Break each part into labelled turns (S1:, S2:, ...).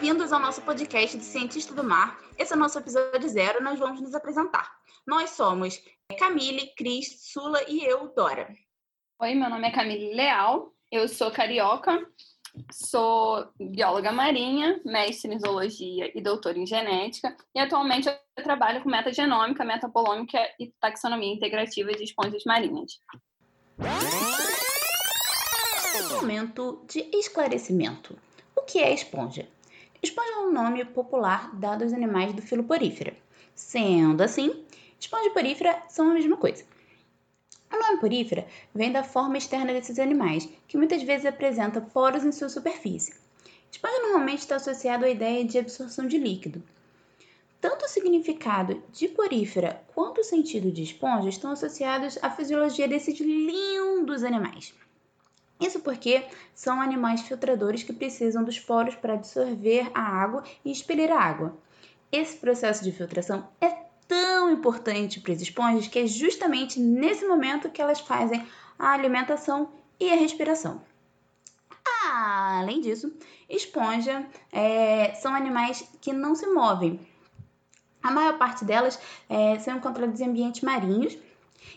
S1: Bem-vindos ao nosso podcast de Cientista do Mar. Esse é o nosso episódio zero, nós vamos nos apresentar. Nós somos Camille, Cris, Sula e eu, Dora.
S2: Oi, meu nome é Camille Leal, eu sou carioca, sou bióloga marinha, mestre em zoologia e doutora em genética, e atualmente eu trabalho com metagenômica, metapolômica e taxonomia integrativa de esponjas marinhas.
S1: Momento de esclarecimento. O que é esponja? Esponja é um nome popular dado aos animais do filo porífera. Sendo assim, esponja e porífera são a mesma coisa. O nome porífera vem da forma externa desses animais, que muitas vezes apresenta poros em sua superfície. Esponja normalmente está associado à ideia de absorção de líquido. Tanto o significado de porífera quanto o sentido de esponja estão associados à fisiologia desses lindos animais. Isso porque são animais filtradores que precisam dos poros para absorver a água e expelir a água. Esse processo de filtração é tão importante para as esponjas que é justamente nesse momento que elas fazem a alimentação e a respiração. além disso, esponja é, são animais que não se movem. A maior parte delas é, são encontradas em ambientes marinhos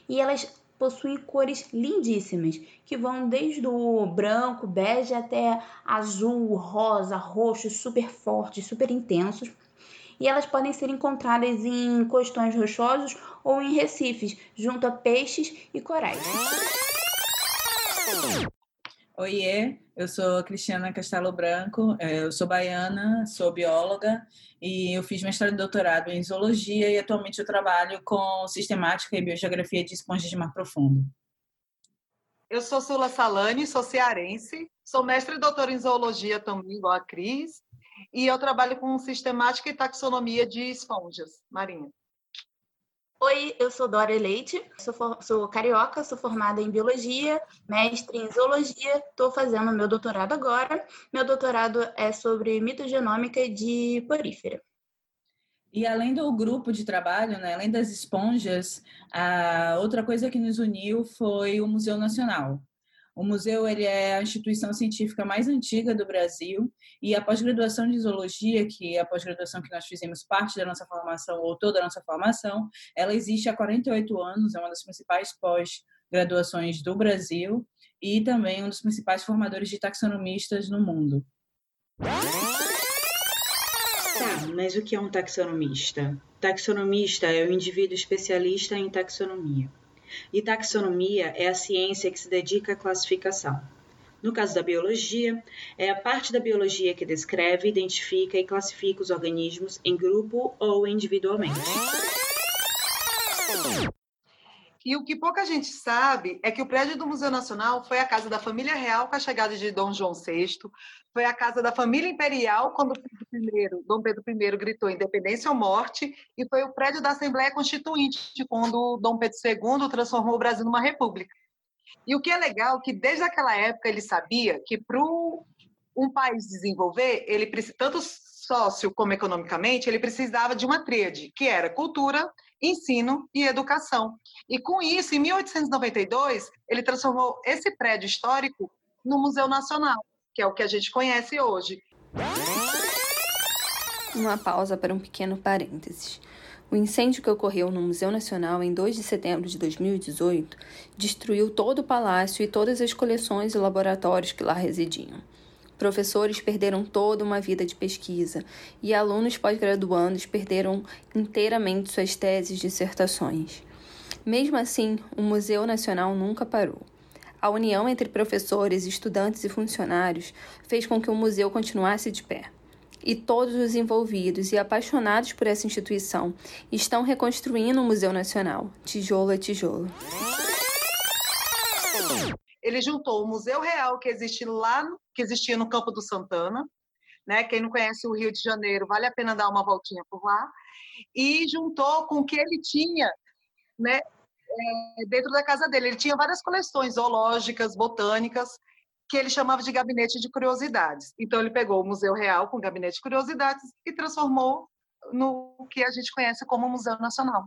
S1: e elas possuem cores lindíssimas, que vão desde o branco, bege até azul, rosa, roxo, super fortes, super intensos. E elas podem ser encontradas em costões rochosos ou em recifes, junto a peixes e corais.
S3: Oiê, eu sou Cristiana Castelo Branco, é, eu sou baiana, sou bióloga e eu fiz mestrado e doutorado em zoologia e atualmente eu trabalho com sistemática e biogeografia de esponjas de mar profundo.
S4: Eu sou Sula Salani, sou cearense, sou mestre e doutora em zoologia também, igual a Cris, e eu trabalho com sistemática e taxonomia de esponjas marinhas.
S1: Oi, eu sou Dora Leite, sou, sou, carioca, sou formada em biologia, mestre em zoologia, estou fazendo meu doutorado agora. Meu doutorado é sobre mitogenômica de porífera.
S3: E além do grupo de trabalho, né, além das esponjas, a outra coisa que nos uniu foi o Museu Nacional. O museu ele é a instituição científica mais antiga do Brasil e a pós-graduação de zoologia, que é a pós-graduação que nós fizemos parte da nossa formação ou toda a nossa formação, ela existe há 48 anos, é uma das principais pós-graduações do Brasil e também um dos principais formadores de taxonomistas no mundo.
S5: Tá, mas o que é um taxonomista? Taxonomista é o indivíduo especialista em taxonomia. E taxonomia é a ciência que se dedica à classificação. No caso da biologia, é a parte da biologia que descreve, identifica e classifica os organismos em grupo ou individualmente.
S4: E o que pouca gente sabe é que o prédio do Museu Nacional foi a casa da família real com a chegada de Dom João VI, foi a casa da família imperial quando I, Dom Pedro I gritou independência ou morte, e foi o prédio da Assembleia Constituinte quando Dom Pedro II transformou o Brasil numa república. E o que é legal é que desde aquela época ele sabia que para um país desenvolver, ele precisa tanto sócio como economicamente, ele precisava de uma tríade, que era cultura, ensino e educação. E com isso, em 1892, ele transformou esse prédio histórico no Museu Nacional, que é o que a gente conhece hoje.
S2: Uma pausa para um pequeno parênteses. O incêndio que ocorreu no Museu Nacional em 2 de setembro de 2018 destruiu todo o palácio e todas as coleções e laboratórios que lá residiam. Professores perderam toda uma vida de pesquisa e alunos pós-graduandos perderam inteiramente suas teses e dissertações. Mesmo assim, o Museu Nacional nunca parou. A união entre professores, estudantes e funcionários fez com que o museu continuasse de pé. E todos os envolvidos e apaixonados por essa instituição estão reconstruindo o Museu Nacional, tijolo a tijolo
S4: ele juntou o Museu Real que existe lá, que existia no Campo do Santana, né? Quem não conhece o Rio de Janeiro, vale a pena dar uma voltinha por lá. E juntou com o que ele tinha, né? É, dentro da casa dele, ele tinha várias coleções zoológicas, botânicas, que ele chamava de gabinete de curiosidades. Então ele pegou o Museu Real com gabinete de curiosidades e transformou no que a gente conhece como Museu Nacional.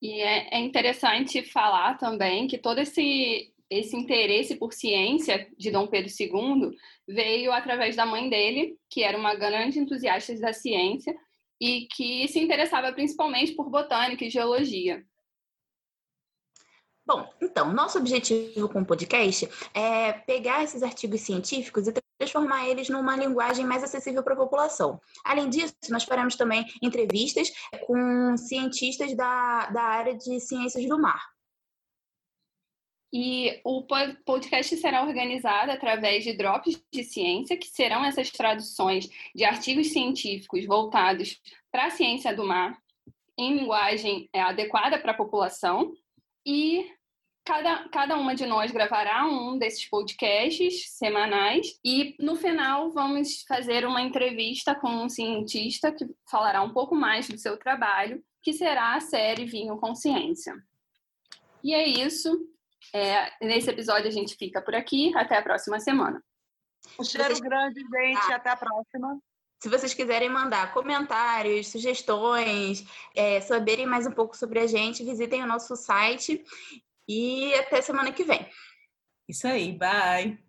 S2: E é, é interessante falar também que todo esse esse interesse por ciência de Dom Pedro II veio através da mãe dele, que era uma grande entusiasta da ciência e que se interessava principalmente por botânica e geologia.
S1: Bom, então, nosso objetivo com o podcast é pegar esses artigos científicos e transformar eles numa linguagem mais acessível para a população. Além disso, nós faremos também entrevistas com cientistas da, da área de ciências do mar.
S2: E o podcast será organizado através de drops de ciência, que serão essas traduções de artigos científicos voltados para a ciência do mar, em linguagem é, adequada para a população. E cada, cada uma de nós gravará um desses podcasts semanais. E no final, vamos fazer uma entrevista com um cientista que falará um pouco mais do seu trabalho, que será a série Vinho Consciência. E é isso. É, nesse episódio a gente fica por aqui. Até a próxima semana.
S4: Um cheiro grande, gente. Ah. Até a próxima.
S1: Se vocês quiserem mandar comentários, sugestões, é, saberem mais um pouco sobre a gente, visitem o nosso site e até semana que vem.
S3: Isso aí, bye!